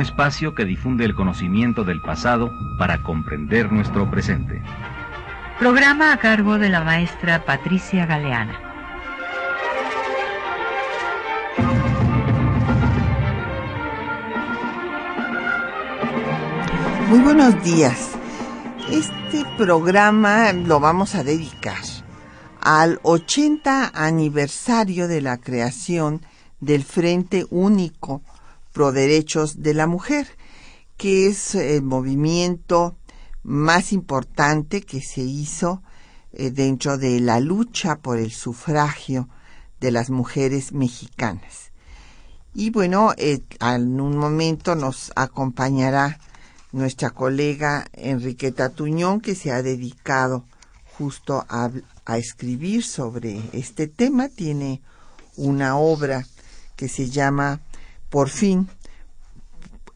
un espacio que difunde el conocimiento del pasado para comprender nuestro presente. Programa a cargo de la maestra Patricia Galeana. Muy buenos días. Este programa lo vamos a dedicar al 80 aniversario de la creación del Frente Único Pro Derechos de la Mujer, que es el movimiento más importante que se hizo eh, dentro de la lucha por el sufragio de las mujeres mexicanas. Y bueno, eh, en un momento nos acompañará nuestra colega Enriqueta Tuñón, que se ha dedicado justo a, a escribir sobre este tema. Tiene una obra que se llama Por fin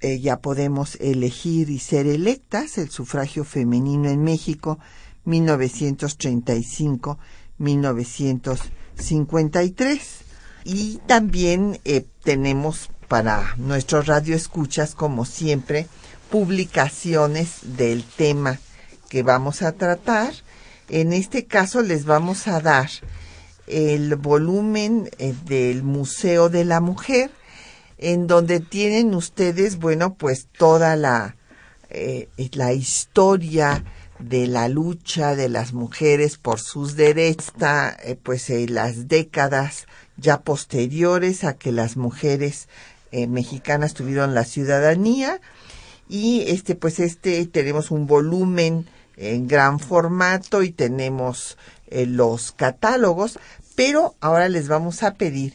eh, ya podemos elegir y ser electas, el sufragio femenino en México, 1935-1953. Y también eh, tenemos para nuestros radioescuchas, como siempre, publicaciones del tema que vamos a tratar. En este caso les vamos a dar el volumen eh, del Museo de la Mujer, en donde tienen ustedes, bueno, pues toda la, eh, la historia de la lucha de las mujeres por sus derechos, eh, pues en las décadas ya posteriores a que las mujeres eh, mexicanas tuvieron la ciudadanía. Y este pues este tenemos un volumen en gran formato y tenemos los catálogos pero ahora les vamos a pedir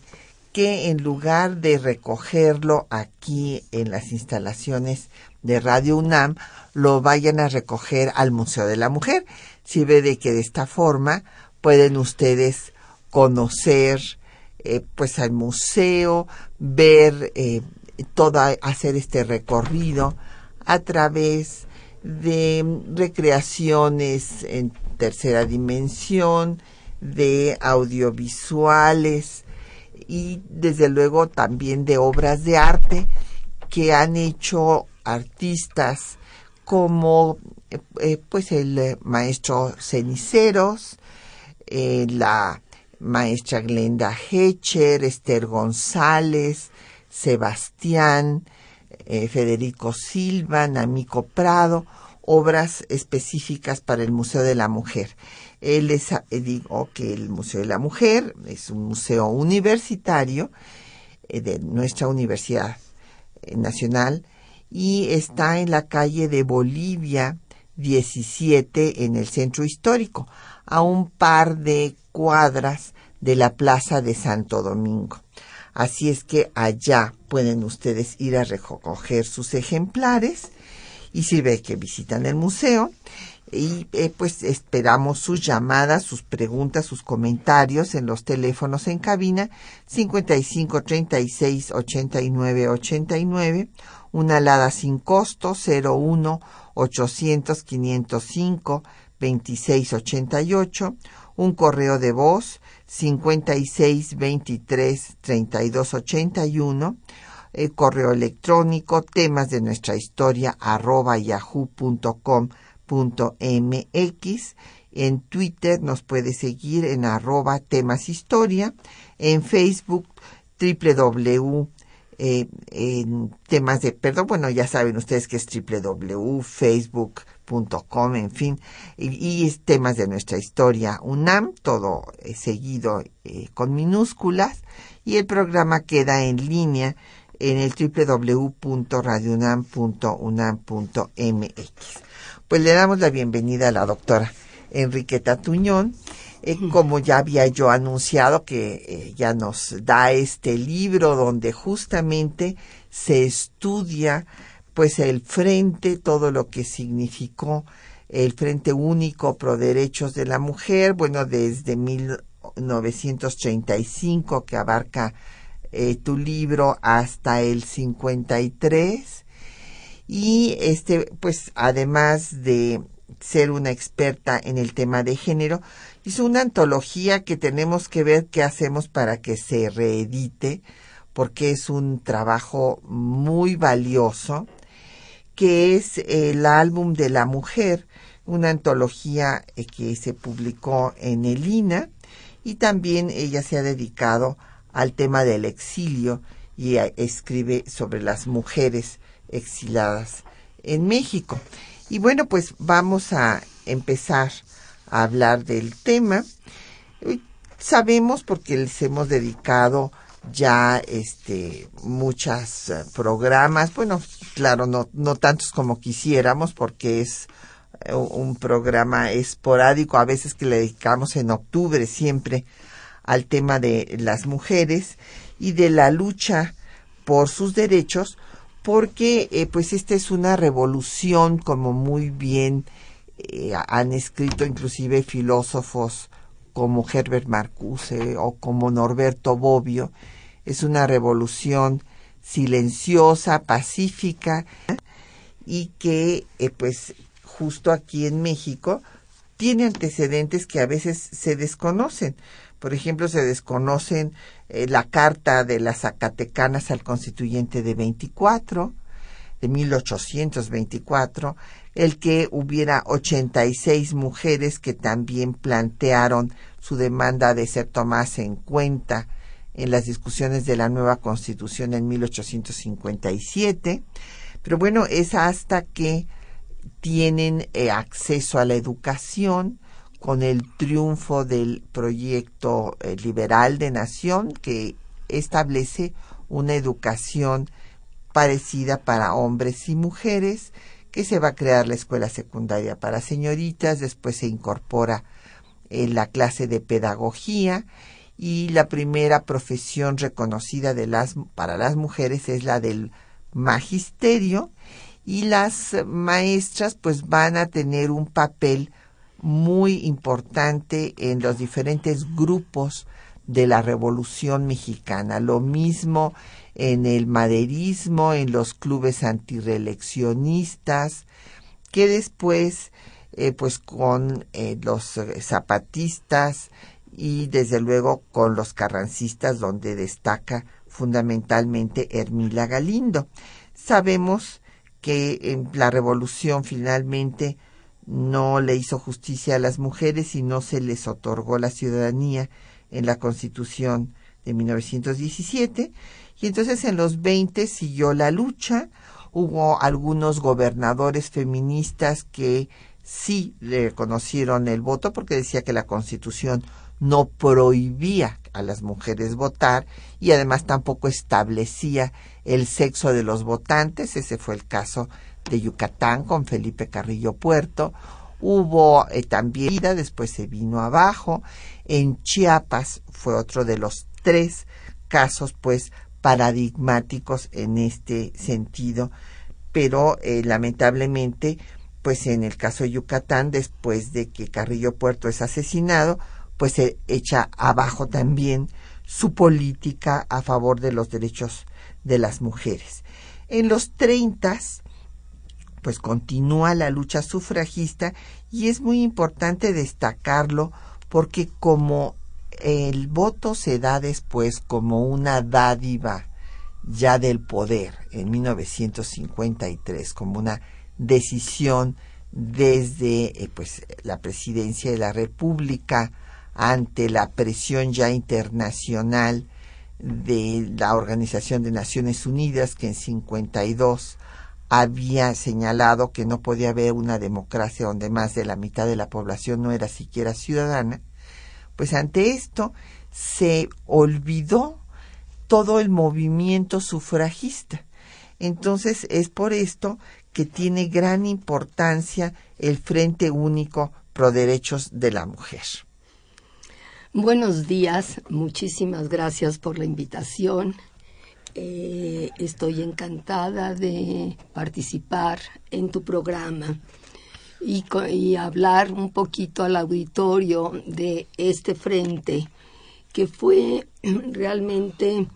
que en lugar de recogerlo aquí en las instalaciones de Radio UNAM, lo vayan a recoger al Museo de la Mujer. Si ve de que de esta forma pueden ustedes conocer eh, pues al museo, ver eh, todo, hacer este recorrido a través de recreaciones en tercera dimensión, de audiovisuales, y desde luego también de obras de arte que han hecho artistas como eh, eh, pues el eh, maestro Ceniceros, la maestra Glenda Hecher, Esther González, Sebastián, Federico Silva, Namico Prado, obras específicas para el Museo de la Mujer. Él les eh, digo que el Museo de la Mujer es un museo universitario eh, de nuestra Universidad eh, Nacional y está en la calle de Bolivia 17 en el centro histórico, a un par de cuadras de la Plaza de Santo Domingo. Así es que allá pueden ustedes ir a recoger sus ejemplares y si ve que visitan el museo y eh, pues esperamos sus llamadas, sus preguntas, sus comentarios en los teléfonos en cabina 55 36 89 89, una alada sin costo 01 800 505 26 88, un correo de voz 56 23 32 81, el correo electrónico temas de nuestra historia arroba yahoo.com mx En Twitter nos puede seguir en arroba temas historia. En Facebook www eh, en temas de perdón, bueno, ya saben ustedes que es www.facebook.com, en fin, y, es temas de nuestra historia UNAM, todo eh, seguido eh, con minúsculas, y el programa queda en línea en el www.radiounam.unam.mx pues le damos la bienvenida a la doctora Enriqueta Tuñón. Eh, como ya había yo anunciado que eh, ya nos da este libro donde justamente se estudia pues el frente, todo lo que significó el Frente Único Pro Derechos de la Mujer, bueno, desde 1935 que abarca eh, tu libro hasta el 53 y este pues además de ser una experta en el tema de género, hizo una antología que tenemos que ver qué hacemos para que se reedite, porque es un trabajo muy valioso, que es el álbum de la mujer, una antología eh, que se publicó en el INA y también ella se ha dedicado al tema del exilio y escribe sobre las mujeres exiladas en México. Y bueno, pues vamos a empezar a hablar del tema. Sabemos porque les hemos dedicado ya este muchos eh, programas, bueno, claro, no no tantos como quisiéramos porque es eh, un programa esporádico, a veces que le dedicamos en octubre siempre al tema de las mujeres y de la lucha por sus derechos, porque eh, pues esta es una revolución como muy bien eh, han escrito inclusive filósofos como Herbert Marcuse o como Norberto Bobbio, es una revolución silenciosa, pacífica y que pues justo aquí en México tiene antecedentes que a veces se desconocen. Por ejemplo, se desconocen eh, la carta de las Zacatecanas al constituyente de 24, de 1824, el que hubiera 86 mujeres que también plantearon su demanda de ser tomadas en cuenta en las discusiones de la nueva constitución en 1857. Pero bueno, es hasta que tienen eh, acceso a la educación con el triunfo del proyecto eh, liberal de nación que establece una educación parecida para hombres y mujeres, que se va a crear la escuela secundaria para señoritas, después se incorpora en la clase de pedagogía y la primera profesión reconocida de las, para las mujeres es la del magisterio y las maestras pues van a tener un papel muy importante en los diferentes grupos de la Revolución Mexicana. Lo mismo en el maderismo, en los clubes antireeleccionistas, que después, eh, pues con eh, los zapatistas y desde luego con los carrancistas, donde destaca fundamentalmente Hermila Galindo. Sabemos que en la revolución finalmente no le hizo justicia a las mujeres y no se les otorgó la ciudadanía en la Constitución de 1917 y entonces en los 20 siguió la lucha, hubo algunos gobernadores feministas que sí le reconocieron el voto porque decía que la Constitución no prohibía a las mujeres votar y además tampoco establecía el sexo de los votantes. Ese fue el caso Yucatán con Felipe Carrillo Puerto. Hubo eh, también, después se vino abajo. En Chiapas fue otro de los tres casos, pues, paradigmáticos en este sentido. Pero eh, lamentablemente, pues en el caso de Yucatán, después de que Carrillo Puerto es asesinado, pues se echa abajo también su política a favor de los derechos de las mujeres. En los treintas, pues continúa la lucha sufragista y es muy importante destacarlo porque como el voto se da después como una dádiva ya del poder en 1953, como una decisión desde eh, pues la presidencia de la República ante la presión ya internacional de la Organización de Naciones Unidas que en 52 había señalado que no podía haber una democracia donde más de la mitad de la población no era siquiera ciudadana, pues ante esto se olvidó todo el movimiento sufragista. Entonces es por esto que tiene gran importancia el Frente Único Pro Derechos de la Mujer. Buenos días, muchísimas gracias por la invitación. Eh, estoy encantada de participar en tu programa y, hablar un poquito al auditorio de este frente que fue realmente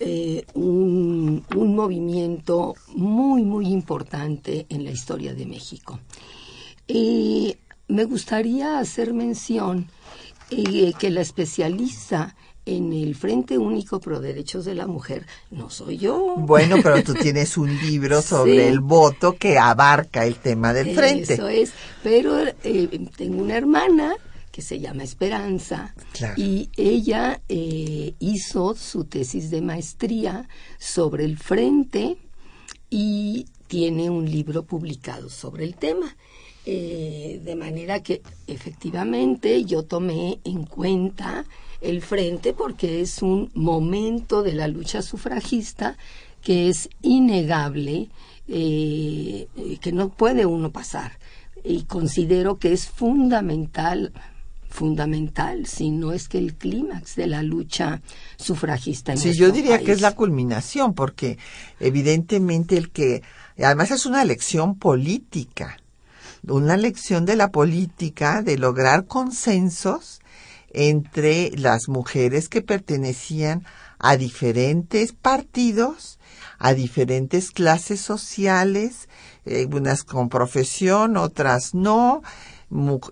eh, un, movimiento muy, muy importante en la historia de México. Y me gustaría hacer mención eh, que la especializa en el Frente Único Pro Derechos de la Mujer no soy yo. Bueno, pero tú tienes un libro sobre el voto que abarca el tema del frente. Eso es, pero eh, tengo una hermana que se llama Esperanza y ella eh, hizo su tesis de maestría sobre el frente y tiene un libro publicado sobre el tema. Eh, de manera que efectivamente yo tomé en cuenta el frente porque es un momento de la lucha sufragista que es innegable, eh, que no puede uno pasar. Y considero que es fundamental fundamental, si no es que el clímax de la lucha sufragista en Sí, yo diría que es la culminación, porque evidentemente el que, además es una lección política, una lección de la política de lograr consensos entre las mujeres que pertenecían a diferentes partidos, a diferentes clases sociales, eh, unas con profesión, otras no,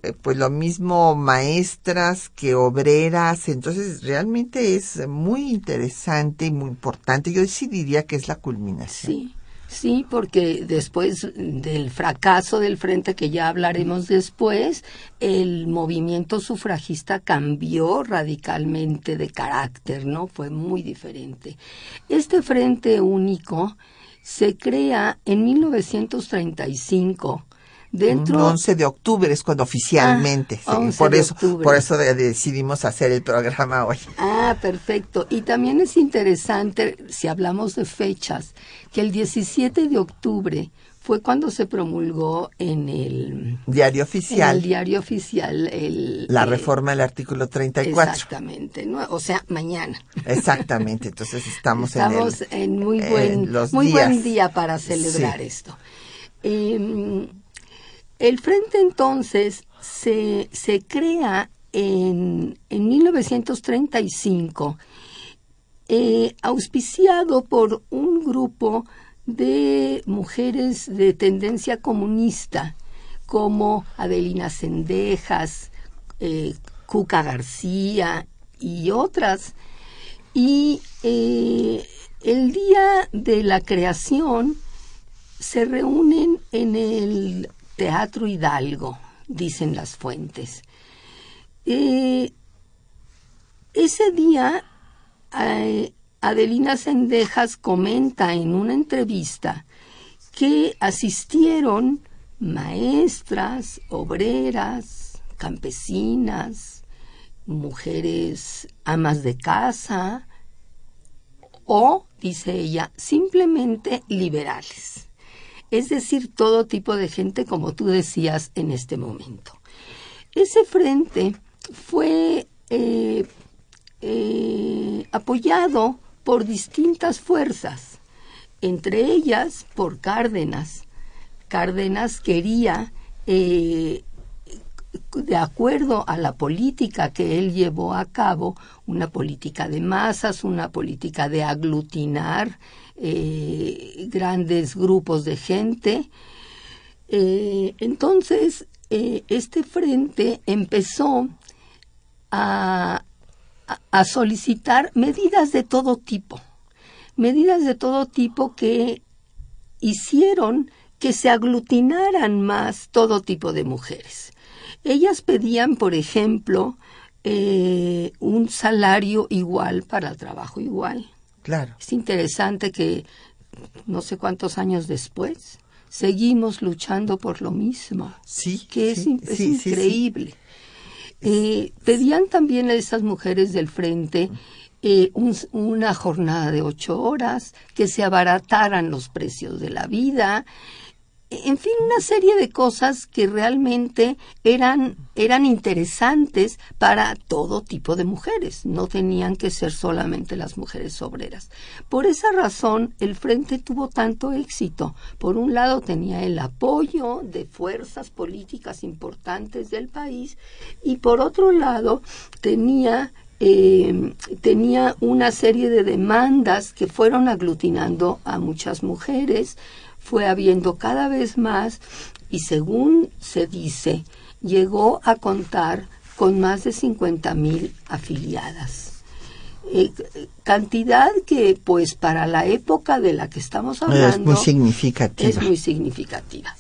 eh, pues lo mismo maestras que obreras, entonces realmente es muy interesante y muy importante. Yo sí diría que es la culminación. Sí. Sí, porque después del fracaso del frente, que ya hablaremos después, el movimiento sufragista cambió radicalmente de carácter, ¿no? Fue muy diferente. Este frente único se crea en 1935 Dentro... 11 de octubre es cuando oficialmente, ah, por eso, por eso decidimos hacer el programa hoy. Ah, perfecto. Y también es interesante, si hablamos de fechas, que el 17 de octubre fue cuando se promulgó en el diario oficial. el diario oficial el, la reforma del artículo 34. Exactamente, o sea, mañana. Exactamente, entonces estamos, estamos en, muy buen muy buen día para celebrar esto. Eh, el frente entonces se, se crea en, en 1935, eh, auspiciado por un grupo de mujeres de tendencia comunista, como Adelina Sendejas, eh, Cuca García y otras. Y eh, el día de la creación se reúnen en el Teatro Hidalgo, dicen las fuentes. Eh, ese día, eh, Adelina Sendejas comenta en una entrevista que asistieron maestras, obreras, campesinas, mujeres amas de casa o, dice ella, simplemente liberales es decir, todo tipo de gente, como tú decías en este momento. Ese frente fue eh, eh, apoyado por distintas fuerzas, entre ellas por Cárdenas. Cárdenas quería, eh, de acuerdo a la política que él llevó a cabo, una política de masas, una política de aglutinar eh, grandes grupos de gente. Eh, entonces, eh, este frente empezó a, a solicitar medidas de todo tipo, medidas de todo tipo que hicieron que se aglutinaran más todo tipo de mujeres. Ellas pedían, por ejemplo, un salario igual para el trabajo igual. Claro. Es interesante que no sé cuántos años después seguimos luchando por lo mismo. Sí. Que es, increíble. Eh, pedían también a esas mujeres del frente eh, una jornada de ocho horas, que se abarataran los precios de la vida, en fin, una serie de cosas que realmente eran, eran interesantes para todo tipo de mujeres, no tenían que ser solamente las mujeres obreras. Por esa razón, el Frente tuvo tanto éxito. Por un lado, tenía el apoyo de fuerzas políticas importantes del país y por otro lado, tenía eh, tenía una serie de demandas que fueron aglutinando a muchas mujeres, fue habiendo cada vez más y según se dice, llegó a contar con más de 50 mil afiliadas. Eh, cantidad que, pues, para la época de la que estamos hablando, es muy significativa. Es muy significativa.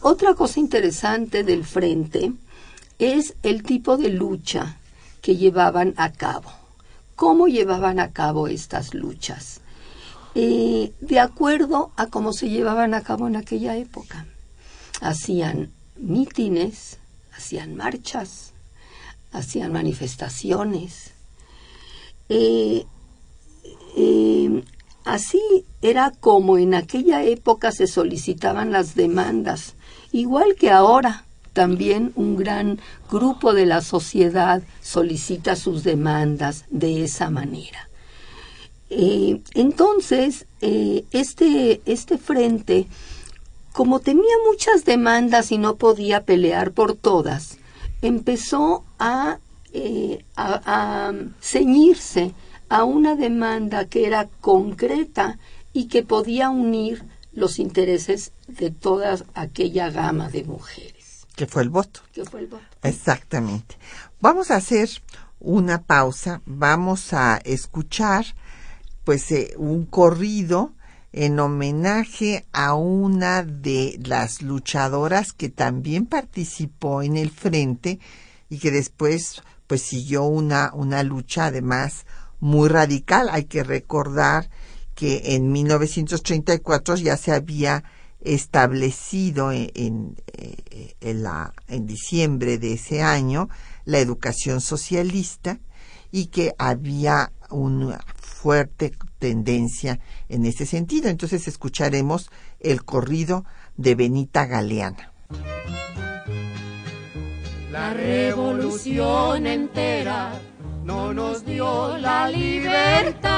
Otra cosa interesante del frente es el tipo de lucha que llevaban a cabo. ¿Cómo llevaban a cabo estas luchas? De acuerdo a cómo se llevaban a cabo en aquella época. Hacían mítines, hacían marchas, hacían manifestaciones. Eh, eh, así era como en aquella época se solicitaban las demandas, igual que ahora. También un gran grupo de la sociedad solicita sus demandas de esa manera. Eh, entonces, eh, este, este frente, como tenía muchas demandas y no podía pelear por todas, empezó a, eh, a, a ceñirse a una demanda que era concreta y que podía unir los intereses de toda aquella gama de mujeres. Que fue el voto. Que fue el voto. Exactamente. Vamos a hacer una pausa, vamos a escuchar pues eh, un corrido en homenaje a una de las luchadoras que también participó en el frente y que después pues siguió una, una lucha además muy radical. Hay que recordar que en 1934 ya se había establecido en, en, eh, en, diciembre de ese año la educación socialista y que había una fuerte tendencia en ese sentido. Entonces escucharemos el corrido de Benita Galeana. La revolución entera no nos dio la libertad.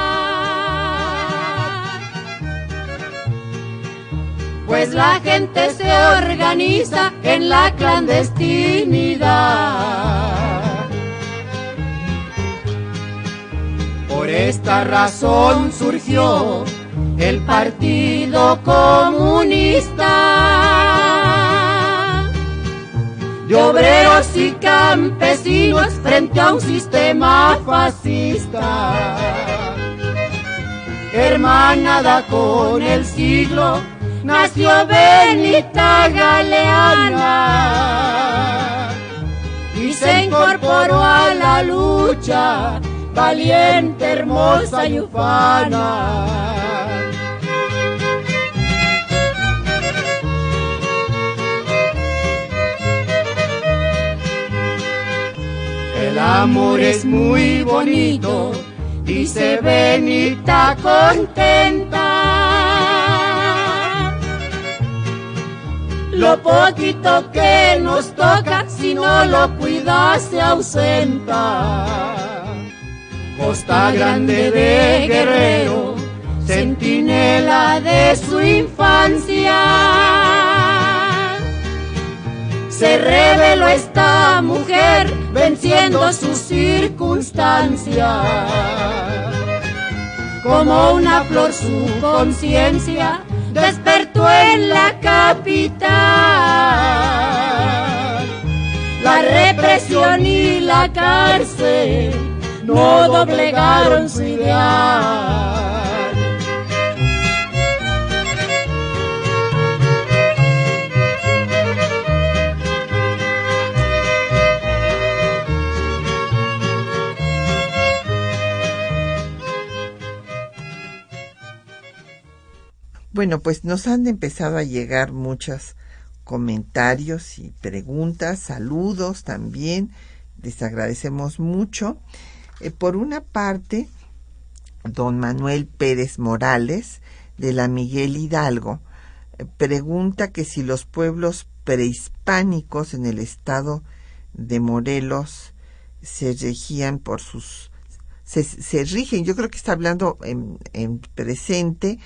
Pues la gente se organiza en la clandestinidad. Por esta razón surgió el Partido Comunista de obreros y campesinos frente a un sistema fascista. Hermanada con el siglo, nació Benita Galeana y se incorporó a la lucha valiente, hermosa y ufana. El amor es muy bonito, dice Benita contenta. Lo poquito que nos toca, si no lo cuidas, se ausenta. Costa Grande de Guerrero, centinela de su infancia. Se reveló esta mujer venciendo sus circunstancias. Como una flor su conciencia despertó en la capital. La represión y la cárcel no doblegaron su ideal. Bueno, pues nos han empezado a llegar muchos comentarios y preguntas, saludos también. Les agradecemos mucho. Eh, por una parte, don Manuel Pérez Morales, de la Miguel Hidalgo, eh, pregunta que si los pueblos prehispánicos en el estado de Morelos se regían por sus se, rigen, yo creo que está hablando en, en, presente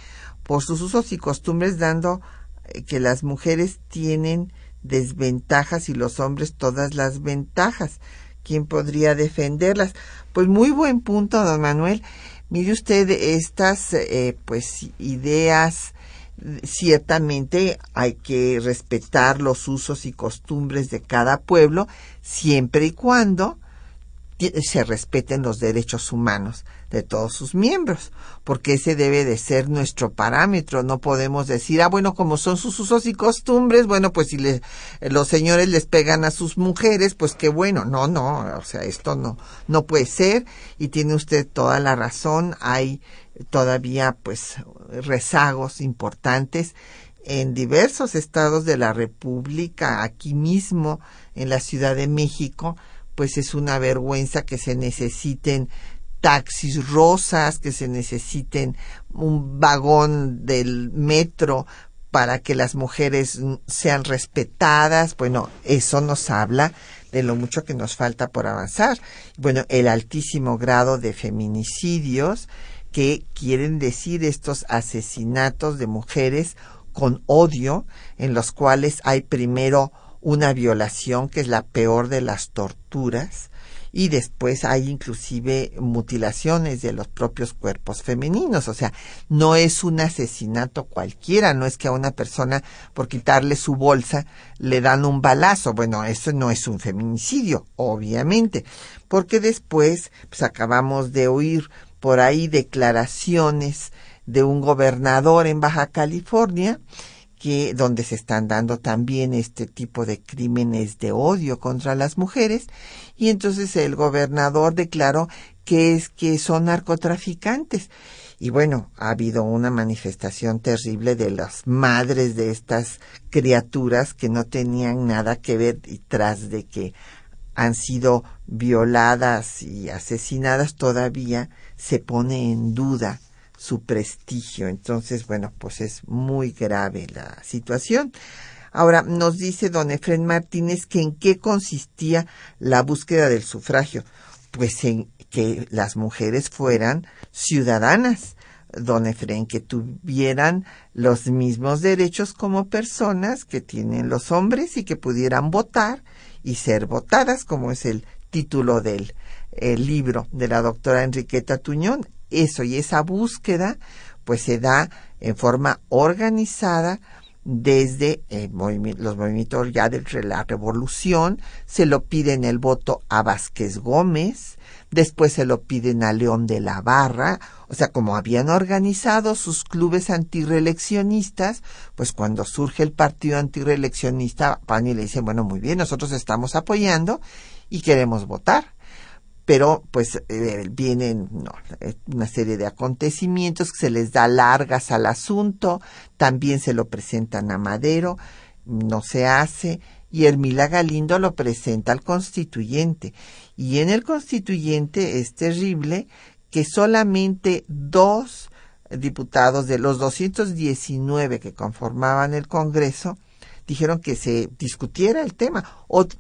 por sus usos y costumbres, dando eh, que las mujeres tienen desventajas y los hombres todas las ventajas. ¿Quién podría defenderlas? Pues muy buen punto, don Manuel. Mire usted estas, eh, pues, ideas ciertamente hay que respetar los usos y costumbres de cada pueblo siempre y cuando se respeten los derechos humanos de todos sus miembros, porque ese debe de ser nuestro parámetro. No podemos decir, ah, bueno, como son sus usos y costumbres, bueno, pues si los señores les pegan a sus mujeres, pues qué bueno. No, no, o sea, esto no, no puede ser y tiene usted toda la razón. Hay todavía, pues, rezagos importantes en diversos estados de la República, aquí mismo en la Ciudad de México, pues es una vergüenza que se necesiten taxis rosas, que se necesiten un vagón del metro para que las mujeres sean respetadas. Bueno, eso nos habla de lo mucho que nos falta por avanzar. Bueno, el altísimo grado de feminicidios que quieren decir estos asesinatos de mujeres con odio en los cuales hay primero una violación que es la peor de las torturas y después hay inclusive mutilaciones de los propios cuerpos femeninos. O sea, no es un asesinato cualquiera, no es que a una persona por quitarle su bolsa le dan un balazo. Bueno, eso no es un feminicidio, obviamente, porque después pues acabamos de oír por ahí declaraciones de un gobernador en Baja California que donde se están dando también este tipo de crímenes de odio contra las mujeres. Y entonces el gobernador declaró que es que son narcotraficantes. Y bueno ha habido una manifestación terrible de las madres de estas criaturas que no tenían nada que ver y tras de que han sido violadas y asesinadas todavía se pone en duda su prestigio. Entonces, bueno, pues es muy grave la situación. Ahora, nos dice don Efren Martínez que en qué consistía la búsqueda del sufragio. Pues en que las mujeres fueran ciudadanas, don Efren, que tuvieran los mismos derechos como personas que tienen los hombres y que pudieran votar y ser votadas, como es el título del el libro de la doctora Enriqueta Tuñón eso y esa búsqueda pues se da en forma organizada desde los movimientos ya de la revolución, se lo piden el voto a Vázquez Gómez, después se lo piden a León de la Barra, o sea, como habían organizado sus clubes antireeleccionistas, pues cuando surge el partido antireeleccionista, van y le dicen, bueno, muy bien, nosotros estamos apoyando y queremos votar pero pues eh, vienen eh, una serie de acontecimientos que se les da largas al asunto, también se lo presentan a Madero, no se hace, y Hermila Galindo lo presenta al constituyente. Y en el constituyente es terrible que solamente dos diputados de los 219 que conformaban el Congreso dijeron que se discutiera el tema,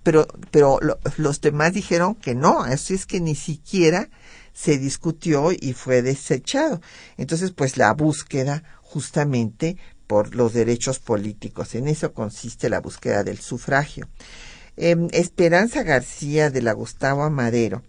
pero, pero los demás dijeron que no, así es que ni siquiera se discutió y fue desechado. Entonces, pues la búsqueda justamente por los derechos políticos, en eso consiste la búsqueda del sufragio. Em, Esperanza García de la Gustavo Amadero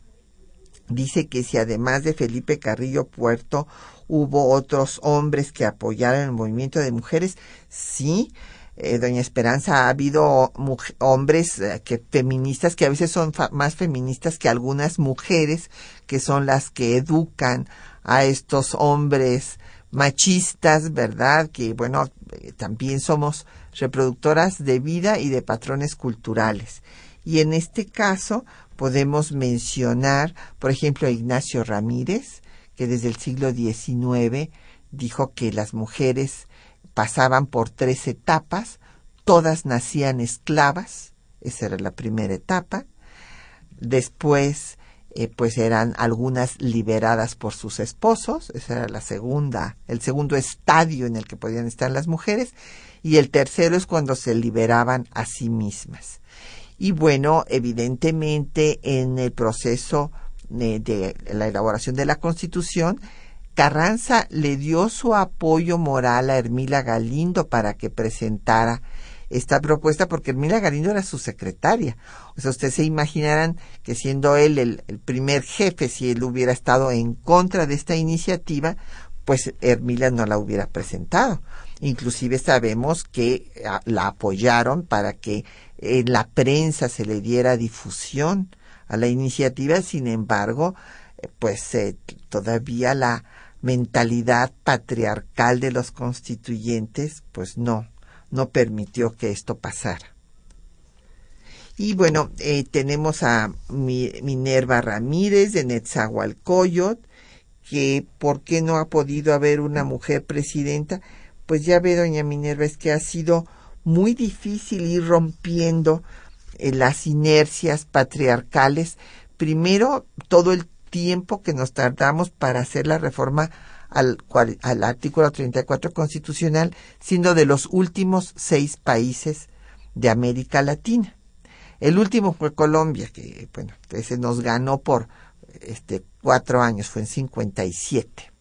dice que si además de Felipe Carrillo Puerto hubo otros hombres que apoyaron el movimiento de mujeres, sí, eh, doña Esperanza, ha habido hombres eh, que feministas que a veces son más feministas que algunas mujeres que son las que educan a estos hombres machistas, ¿verdad? Que bueno, eh, también somos reproductoras de vida y de patrones culturales. Y en este caso podemos mencionar, por ejemplo, a Ignacio Ramírez, que desde el siglo XIX dijo que las mujeres pasaban por tres etapas, todas nacían esclavas, esa era la primera etapa, después eh, pues eran algunas liberadas por sus esposos, esa era la segunda, el segundo estadio en el que podían estar las mujeres, y el tercero es cuando se liberaban a sí mismas. Y bueno, evidentemente en el proceso eh, de la elaboración de la Constitución, Carranza le dio su apoyo moral a Hermila Galindo para que presentara esta propuesta porque Hermila Galindo era su secretaria. O ustedes se imaginarán que siendo él el, primer jefe, si él hubiera estado en contra de esta iniciativa, pues Hermila no la hubiera presentado. Inclusive sabemos que ah, la apoyaron para que en la prensa se le diera difusión a la iniciativa, sin embargo, eh, pues eh, todavía la mentalidad patriarcal de los constituyentes, pues no, no permitió que esto pasara. Y bueno, eh, tenemos a Minerva Ramírez de Netzahualcoyot, que por qué no ha podido haber una mujer presidenta. Pues ya ve, doña Minerva, es que ha sido muy difícil ir rompiendo eh, las inercias patriarcales. Primero, todo el tiempo que nos tardamos para hacer la reforma al, al artículo 34 constitucional, siendo de los últimos seis países de América Latina. El último fue Colombia, que bueno, ese nos ganó por este cuatro años, fue en 57.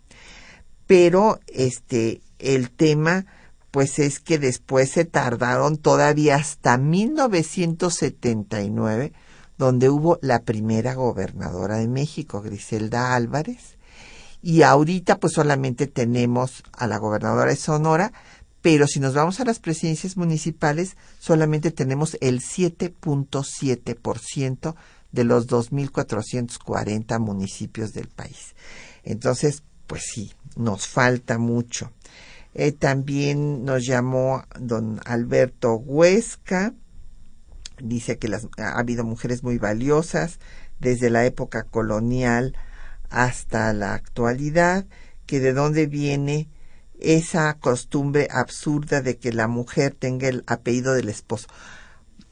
Pero este el tema pues es que después se tardaron todavía hasta 1979, donde hubo la primera gobernadora de México, Griselda Álvarez, y ahorita pues solamente tenemos a la gobernadora de Sonora, pero si nos vamos a las presidencias municipales, solamente tenemos el 7.7% de los 2.440 municipios del país. Entonces, pues sí, nos falta mucho. Eh, también nos llamó don Alberto Huesca. Dice que las, ha habido mujeres muy valiosas desde la época colonial hasta la actualidad, que de dónde viene esa costumbre absurda de que la mujer tenga el apellido del esposo.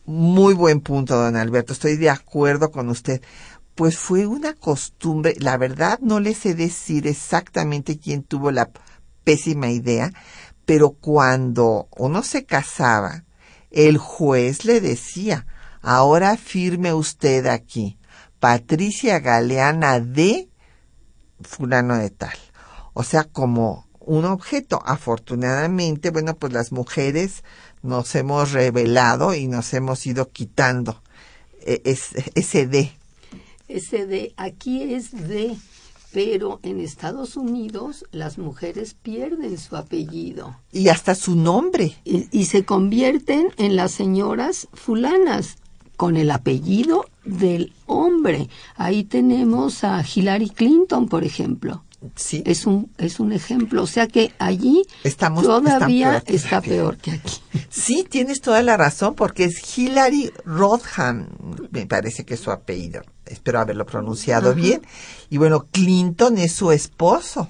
Muy buen punto, don Alberto. Estoy de acuerdo con usted. Pues fue una costumbre, la verdad no le sé decir exactamente quién tuvo la pésima idea, pero cuando uno se casaba, el juez le decía, ahora firme usted aquí, Patricia Galeana de fulano de tal. O sea, como un objeto. Afortunadamente, bueno, pues las mujeres nos hemos revelado y nos hemos ido quitando e, ese D. Ese D, aquí es D pero en Estados Unidos las mujeres pierden su apellido. Y hasta su nombre. Y, se convierten en las señoras fulanas con el apellido del hombre. Ahí tenemos a Hillary Clinton, por ejemplo. Sí. Es un, es un ejemplo. O sea que allí Estamos, todavía está peor que aquí. Sí, tienes toda la razón, porque es Hillary Rodham, me parece que es su apellido espero haberlo pronunciado bien. Y bueno, Clinton es su esposo.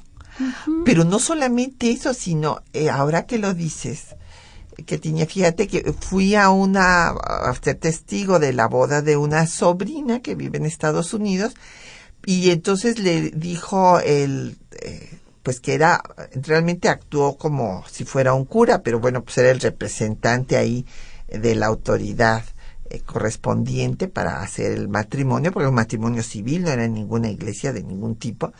Pero no solamente eso, sino eh, ahora que lo dices, que tenía, fíjate que fui a una, a ser testigo de la boda de una sobrina que vive en Estados Unidos y entonces le dijo el, eh, pues que era, realmente actuó como si fuera un cura, pero bueno, pues era el representante ahí de la autoridad eh, correspondiente para hacer el matrimonio, porque un matrimonio civil no era ninguna iglesia de ningún tipo.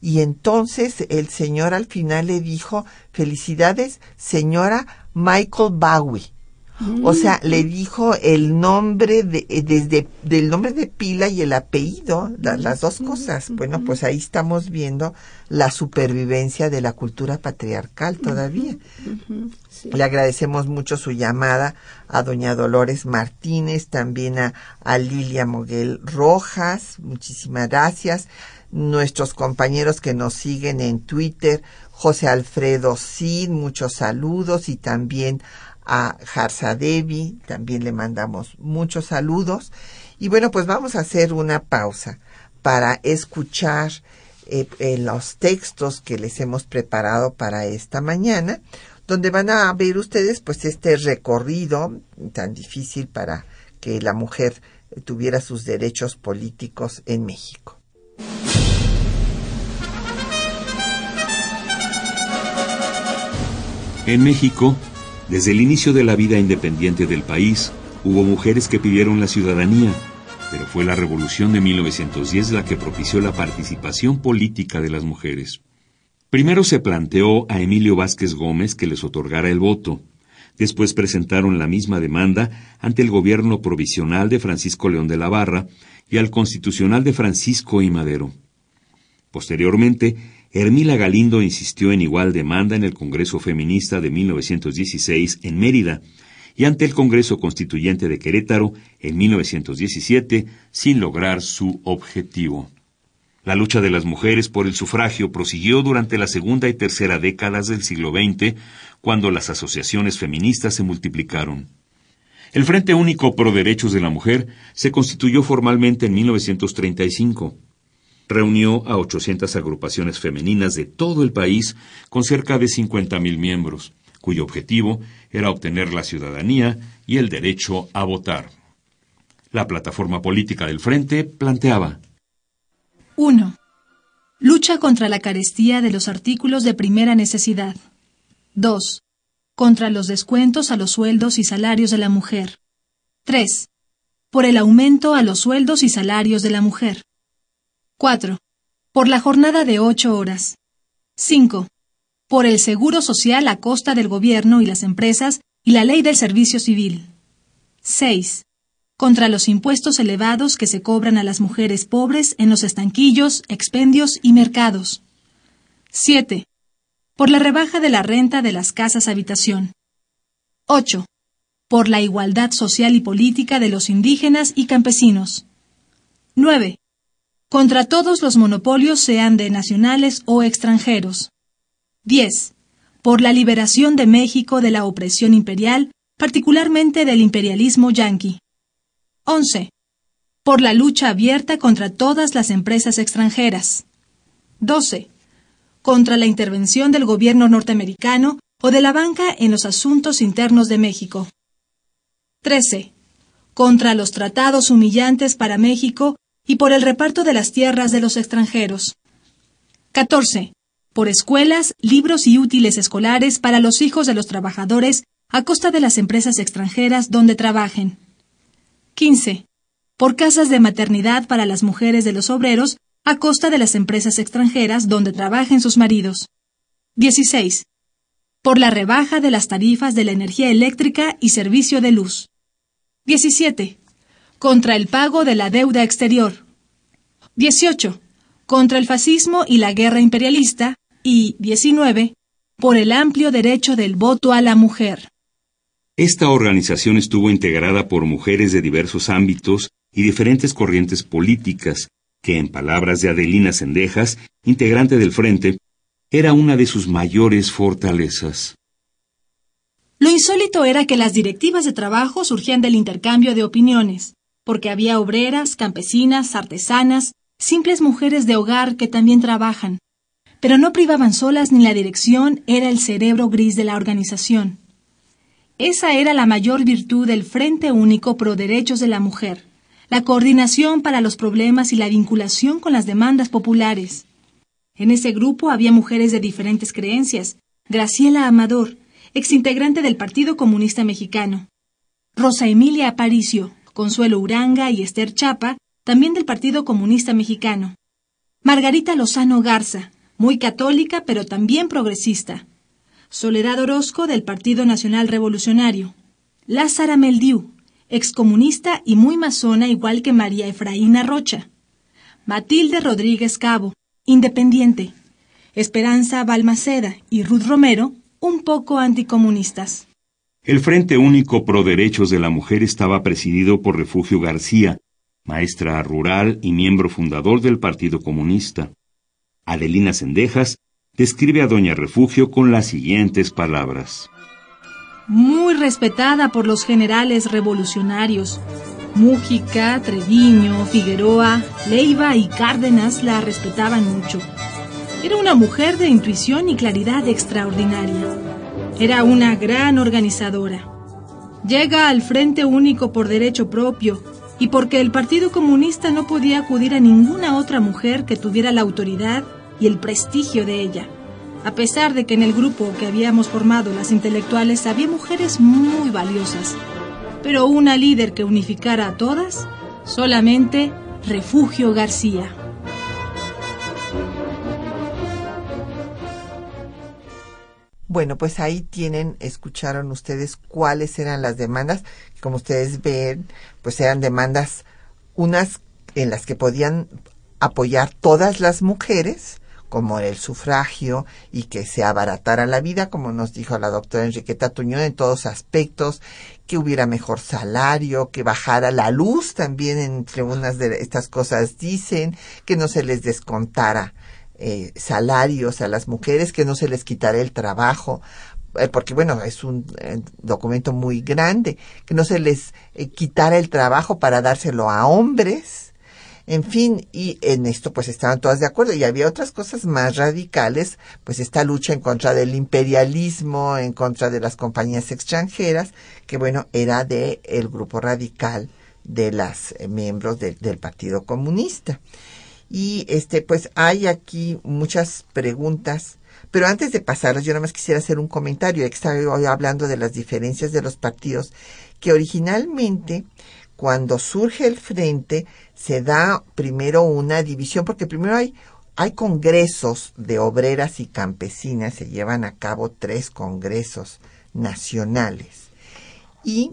Y entonces el señor al final le dijo, felicidades, señora Michael Bowie. O sea, le dijo el nombre de, eh, desde del nombre de pila y el apellido, las dos cosas. Bueno, pues ahí estamos viendo la supervivencia de la cultura patriarcal todavía. Le agradecemos mucho su llamada a doña Dolores Martínez, también a, a Lilia Moguel Rojas, muchísimas gracias. Nuestros compañeros que nos siguen en Twitter, José Alfredo Cid, muchos saludos y también a Harsa Devi, también le mandamos muchos saludos. Y bueno, pues vamos a hacer una pausa para escuchar eh, eh, los textos que les hemos preparado para esta mañana, donde van a ver ustedes pues este recorrido tan difícil para que la mujer tuviera sus derechos políticos en México. En México, desde el inicio de la vida independiente del país, hubo mujeres que pidieron la ciudadanía, pero fue la revolución de 1910 la que propició la participación política de las mujeres. Primero se planteó a Emilio Vázquez Gómez que les otorgara el voto. Después presentaron la misma demanda ante el gobierno provisional de Francisco León de la Barra y al constitucional de Francisco y Madero. Posteriormente, Hermila Galindo insistió en igual demanda en el Congreso Feminista de 1916 en Mérida y ante el Congreso Constituyente de Querétaro en 1917 sin lograr su objetivo. La lucha de las mujeres por el sufragio prosiguió durante la segunda y tercera décadas del siglo XX, cuando las asociaciones feministas se multiplicaron. El Frente Único Pro Derechos de la Mujer se constituyó formalmente en 1935 reunió a 800 agrupaciones femeninas de todo el país con cerca de 50.000 miembros, cuyo objetivo era obtener la ciudadanía y el derecho a votar. La plataforma política del Frente planteaba 1. Lucha contra la carestía de los artículos de primera necesidad. 2. Contra los descuentos a los sueldos y salarios de la mujer. 3. Por el aumento a los sueldos y salarios de la mujer. 4. Por la jornada de ocho horas. 5. Por el seguro social a costa del gobierno y las empresas y la ley del servicio civil. 6. Contra los impuestos elevados que se cobran a las mujeres pobres en los estanquillos, expendios y mercados. 7. Por la rebaja de la renta de las casas habitación. 8. Por la igualdad social y política de los indígenas y campesinos. 9 contra todos los monopolios sean de nacionales o extranjeros. 10. Por la liberación de México de la opresión imperial, particularmente del imperialismo yanqui. 11. Por la lucha abierta contra todas las empresas extranjeras. 12. Contra la intervención del gobierno norteamericano o de la banca en los asuntos internos de México. 13. Contra los tratados humillantes para México y por el reparto de las tierras de los extranjeros. 14. Por escuelas, libros y útiles escolares para los hijos de los trabajadores a costa de las empresas extranjeras donde trabajen. 15. Por casas de maternidad para las mujeres de los obreros a costa de las empresas extranjeras donde trabajen sus maridos. 16. Por la rebaja de las tarifas de la energía eléctrica y servicio de luz. 17 contra el pago de la deuda exterior. 18. Contra el fascismo y la guerra imperialista. Y 19. Por el amplio derecho del voto a la mujer. Esta organización estuvo integrada por mujeres de diversos ámbitos y diferentes corrientes políticas, que en palabras de Adelina Sendejas, integrante del Frente, era una de sus mayores fortalezas. Lo insólito era que las directivas de trabajo surgían del intercambio de opiniones porque había obreras, campesinas, artesanas, simples mujeres de hogar que también trabajan. Pero no privaban solas ni la dirección era el cerebro gris de la organización. Esa era la mayor virtud del Frente Único Pro Derechos de la Mujer, la coordinación para los problemas y la vinculación con las demandas populares. En ese grupo había mujeres de diferentes creencias. Graciela Amador, exintegrante del Partido Comunista Mexicano. Rosa Emilia Aparicio, Consuelo Uranga y Esther Chapa, también del Partido Comunista Mexicano. Margarita Lozano Garza, muy católica pero también progresista. Soledad Orozco del Partido Nacional Revolucionario. Lázara Meldiu, excomunista y muy masona igual que María Efraína Rocha. Matilde Rodríguez Cabo, independiente. Esperanza Balmaceda y Ruth Romero, un poco anticomunistas. El Frente Único Pro Derechos de la Mujer estaba presidido por Refugio García, maestra rural y miembro fundador del Partido Comunista. Adelina Sendejas describe a Doña Refugio con las siguientes palabras. Muy respetada por los generales revolucionarios. Mújica, Treviño, Figueroa, Leiva y Cárdenas la respetaban mucho. Era una mujer de intuición y claridad extraordinaria. Era una gran organizadora. Llega al Frente Único por derecho propio y porque el Partido Comunista no podía acudir a ninguna otra mujer que tuviera la autoridad y el prestigio de ella. A pesar de que en el grupo que habíamos formado las intelectuales había mujeres muy valiosas, pero una líder que unificara a todas, solamente Refugio García. Bueno, pues ahí tienen, escucharon ustedes cuáles eran las demandas. Como ustedes ven, pues eran demandas, unas en las que podían apoyar todas las mujeres, como el sufragio y que se abaratara la vida, como nos dijo la doctora Enriqueta Tuñón en todos aspectos, que hubiera mejor salario, que bajara la luz también entre unas de estas cosas dicen, que no se les descontara eh, salarios a las mujeres, que no se les quitara el trabajo, eh, porque bueno, es un eh, documento muy grande, que no se les quitara el trabajo para dárselo a hombres, en fin, y en esto pues estaban todas de acuerdo. Y había otras cosas más radicales, pues esta lucha en contra del imperialismo, en contra de las compañías extranjeras, que bueno, era de el grupo radical de las miembros del Partido Comunista. Y este, pues hay aquí muchas preguntas, pero antes de pasarlas, yo nada más quisiera hacer un comentario, ya que estaba hablando de las diferencias de los partidos, que originalmente, cuando surge el frente, se da primero una división, porque primero hay, hay congresos de obreras y campesinas, se llevan a cabo tres congresos nacionales. Y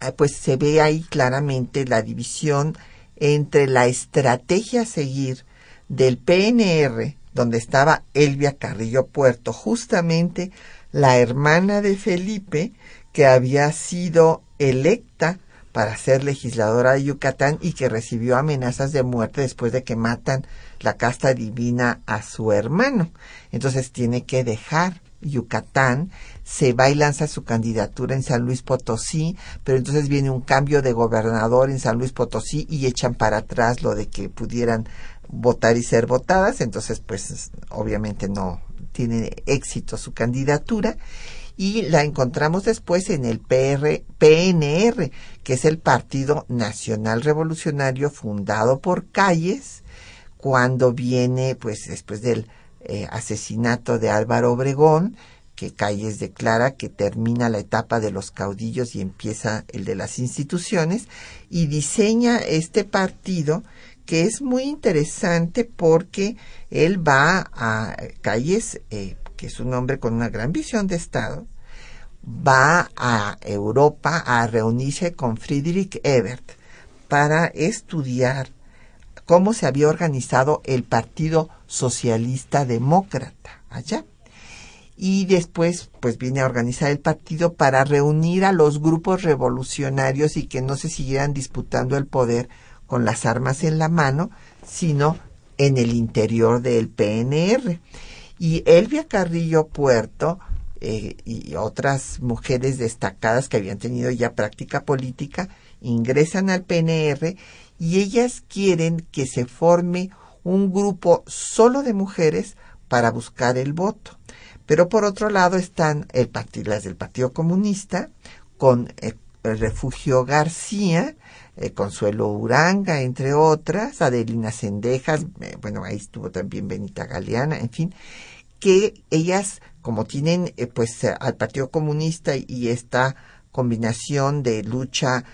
ah, pues se ve ahí claramente la división entre la estrategia a seguir del PNR, donde estaba Elvia Carrillo Puerto, justamente la hermana de Felipe, que había sido electa para ser legisladora de Yucatán y que recibió amenazas de muerte después de que matan la casta divina a su hermano. Entonces tiene que dejar Yucatán, se va y lanza su candidatura en San Luis Potosí, pero entonces viene un cambio de gobernador en San Luis Potosí y echan para atrás lo de que pudieran votar y ser votadas, entonces pues obviamente no tiene éxito su candidatura. Y la encontramos después en el PR, PNR, que es el Partido Nacional Revolucionario fundado por Calles, cuando viene pues después del eh, asesinato de Álvaro Obregón, que Calles declara que termina la etapa de los caudillos y empieza el de las instituciones, y diseña este partido que es muy interesante porque él va a Calles, eh, que es un hombre con una gran visión de Estado, va a Europa a reunirse con Friedrich Ebert para estudiar cómo se había organizado el Partido Socialista Demócrata allá. Y después, pues viene a organizar el partido para reunir a los grupos revolucionarios y que no se siguieran disputando el poder con las armas en la mano, sino en el interior del PNR. Y Elvia Carrillo Puerto eh, y otras mujeres destacadas que habían tenido ya práctica política ingresan al PNR y ellas quieren que se forme un grupo solo de mujeres para buscar el voto. Pero por otro lado están el las del Partido Comunista con eh, Refugio García, eh, Consuelo Uranga, entre otras, Adelina Sendejas, eh, bueno, ahí estuvo también Benita Galeana, en fin, que ellas, como tienen pues al Partido Comunista y esta combinación de lucha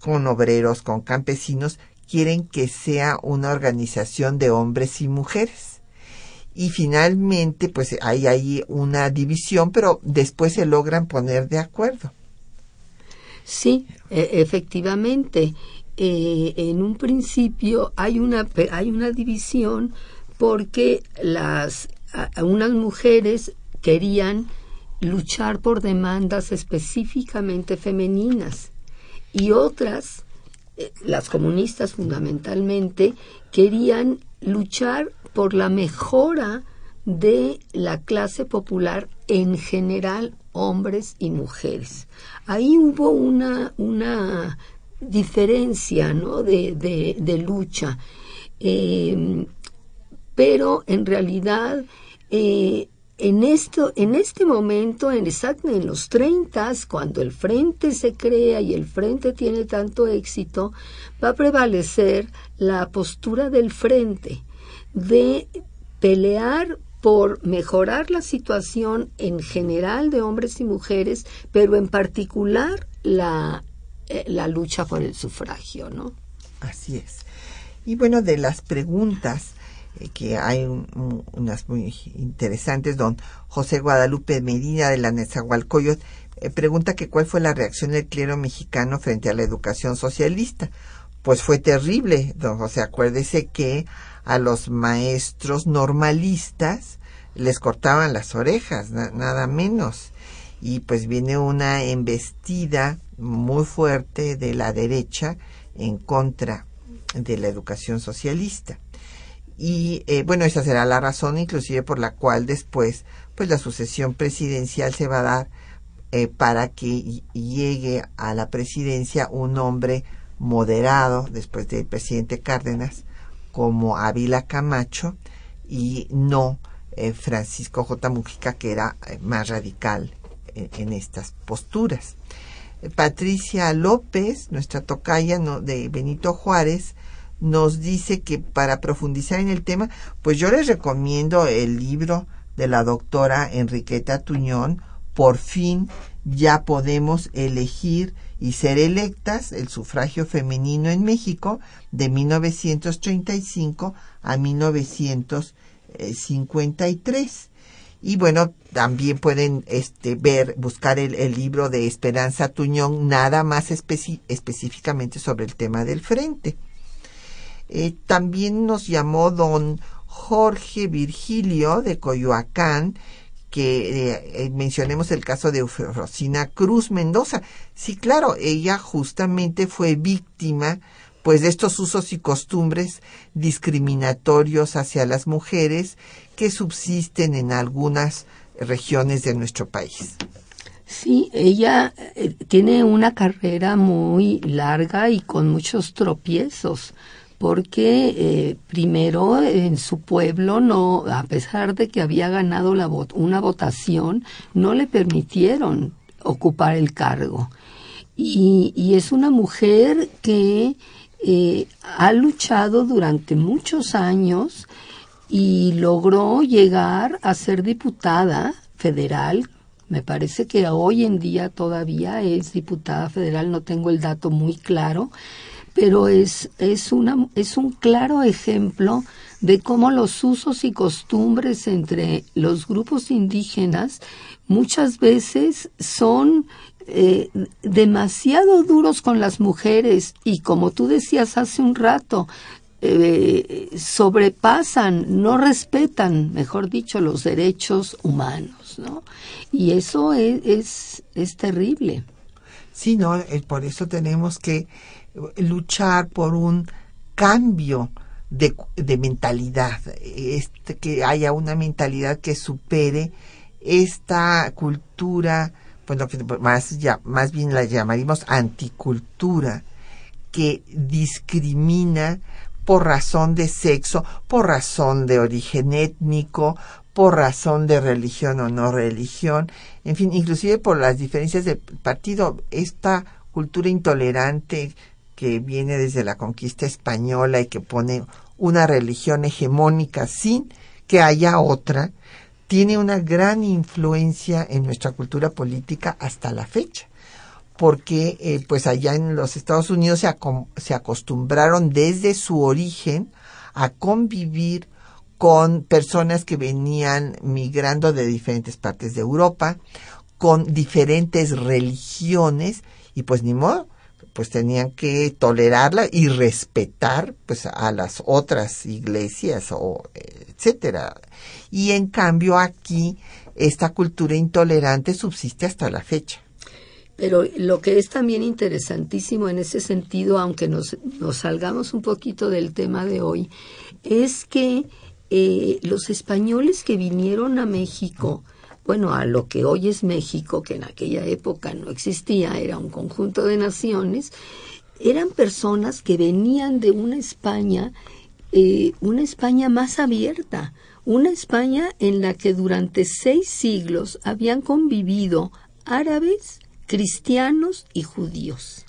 con obreros, con campesinos, quieren que sea una organización de hombres y mujeres. Y finalmente, pues hay ahí una división, pero después se logran poner de acuerdo. Sí, e, efectivamente. Eh, en un principio hay una, hay una división porque las, unas mujeres querían luchar por demandas específicamente femeninas y otras eh, las comunistas fundamentalmente querían luchar por la mejora de la clase popular en general, hombres y mujeres. Ahí hubo una, una diferencia ¿no? de, de, lucha, eh, pero en realidad eh, en, esto, en este momento, en, en los 30, cuando el frente se crea y el frente tiene tanto éxito, va a prevalecer la postura del frente de pelear por mejorar la situación en general de hombres y mujeres, pero en particular la, eh, la lucha por el sufragio, ¿no? Así es. Y bueno, de las preguntas eh, que hay unas muy interesantes. Don José Guadalupe Medina de la Nezahualcóyotl eh, pregunta que cuál fue la reacción del clero mexicano frente a la educación socialista. Pues fue terrible, don José. Acuérdese que a los maestros normalistas les cortaban las orejas, nada menos. Y pues viene una embestida muy fuerte de la derecha en contra de la educación socialista. Y eh, bueno, esa será la razón inclusive por la cual después pues la sucesión presidencial se va a dar eh, para que llegue a la presidencia un hombre moderado después del presidente Cárdenas como Ávila Camacho y no eh, Francisco J. Mujica que era más radical en estas posturas. Patricia López, nuestra tocaya de Benito Juárez, nos dice que para profundizar en el tema, pues yo les recomiendo el libro de la doctora Enriqueta Tuñón, Por fin ya podemos elegir y ser electas el sufragio femenino en México de 1935 a 1953. Y bueno, también pueden este, ver, buscar el, libro de Esperanza Tuñón, nada más específicamente sobre el tema del frente. Eh, también nos llamó don Jorge Virgilio de Coyoacán, que eh, eh, mencionemos el caso de Rosina Cruz Mendoza. Sí, claro, ella justamente fue víctima pues de estos usos y costumbres discriminatorios hacia las mujeres que subsisten en algunas regiones de nuestro país. Sí, ella tiene una carrera muy larga y con muchos tropiezos porque eh, primero en su pueblo no a pesar de que había ganado la una votación no le permitieron ocupar el cargo. Y, y es una mujer que eh, ha luchado durante muchos años y logró llegar a ser diputada federal. Me parece que hoy en día todavía es diputada federal no tengo el dato muy claro pero es, es, una, es un claro ejemplo de cómo los usos y costumbres entre los grupos indígenas muchas veces son eh, demasiado duros con las mujeres y como tú decías hace un rato, eh, sobrepasan, no respetan, mejor dicho, los derechos humanos, ¿no? Y eso es, es, es terrible. Sí, no, eh, por eso tenemos que luchar por un cambio de, de mentalidad, este, que haya una mentalidad que supere esta cultura, pues lo que más, ya, más bien la llamaríamos anticultura, que discrimina por razón de sexo, por razón de origen étnico, por razón de religión o no religión, en fin, inclusive por las diferencias de partido, esta cultura intolerante que viene desde la conquista española y que pone una religión hegemónica sin que haya otra, tiene una gran influencia en nuestra cultura política hasta la fecha. Porque eh, pues allá en los Estados Unidos se, se acostumbraron desde su origen a convivir con personas que venían migrando de diferentes partes de Europa, con diferentes religiones, y pues ni modo, pues tenían que tolerarla y respetar pues a las otras iglesias o etcétera. Y en cambio aquí esta cultura intolerante subsiste hasta la fecha. Pero lo que es también interesantísimo en ese sentido, aunque nos, nos salgamos un poquito del tema de hoy, es que eh, los españoles que vinieron a México, bueno, a lo que hoy es México, que en aquella época no existía, era un conjunto de naciones, eran personas que venían de una España, eh, una España más abierta, una España en la que durante seis siglos habían convivido árabes, cristianos y judíos.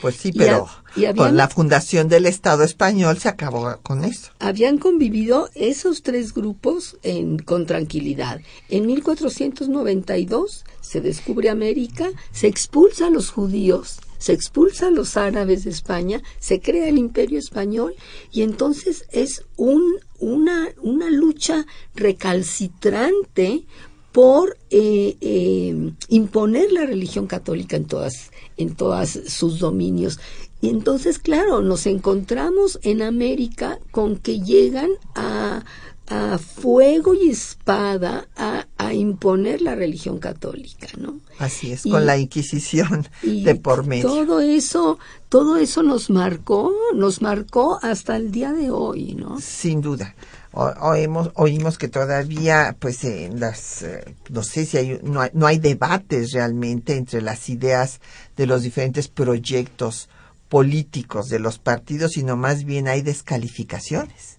Pues sí, pero con la fundación del Estado español se acabó con eso. Habían convivido esos tres grupos en, con tranquilidad. En 1492 se descubre América, se expulsa a los judíos, se expulsa a los árabes de España, se crea el imperio español y entonces es un, una, una lucha recalcitrante por eh, eh, imponer la religión católica en todas en todos sus dominios. Y entonces, claro, nos encontramos en América con que llegan a, a fuego y espada a, a, imponer la religión católica, ¿no? Así es, con la Inquisición de por medio. Todo eso, todo eso nos marcó, nos marcó hasta el día de hoy, ¿no? Sin duda. O, oímos, oímos que todavía, pues, en las, eh, no sé si hay, no hay, no hay debates realmente entre las ideas de los diferentes proyectos políticos de los partidos, sino más bien hay descalificaciones.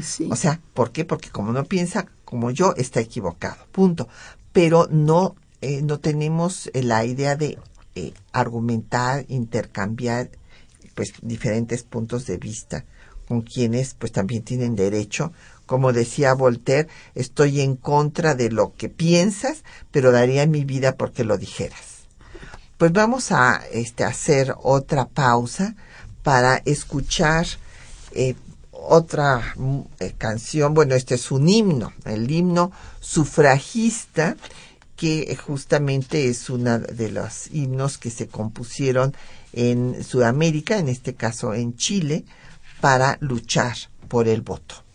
Sí. O sea, ¿por qué? Porque como no piensa como yo, está equivocado. Punto. Pero no, eh, no tenemos eh, la idea de eh, argumentar, intercambiar, pues, diferentes puntos de vista con quienes, pues, también tienen derecho. Como decía Voltaire, estoy en contra de lo que piensas, pero daría mi vida porque lo dijeras. Pues vamos a este, hacer otra pausa para escuchar eh, otra eh, canción, bueno, este es un himno, el himno sufragista, que justamente es uno de los himnos que se compusieron en Sudamérica, en este caso en Chile, para luchar por el voto.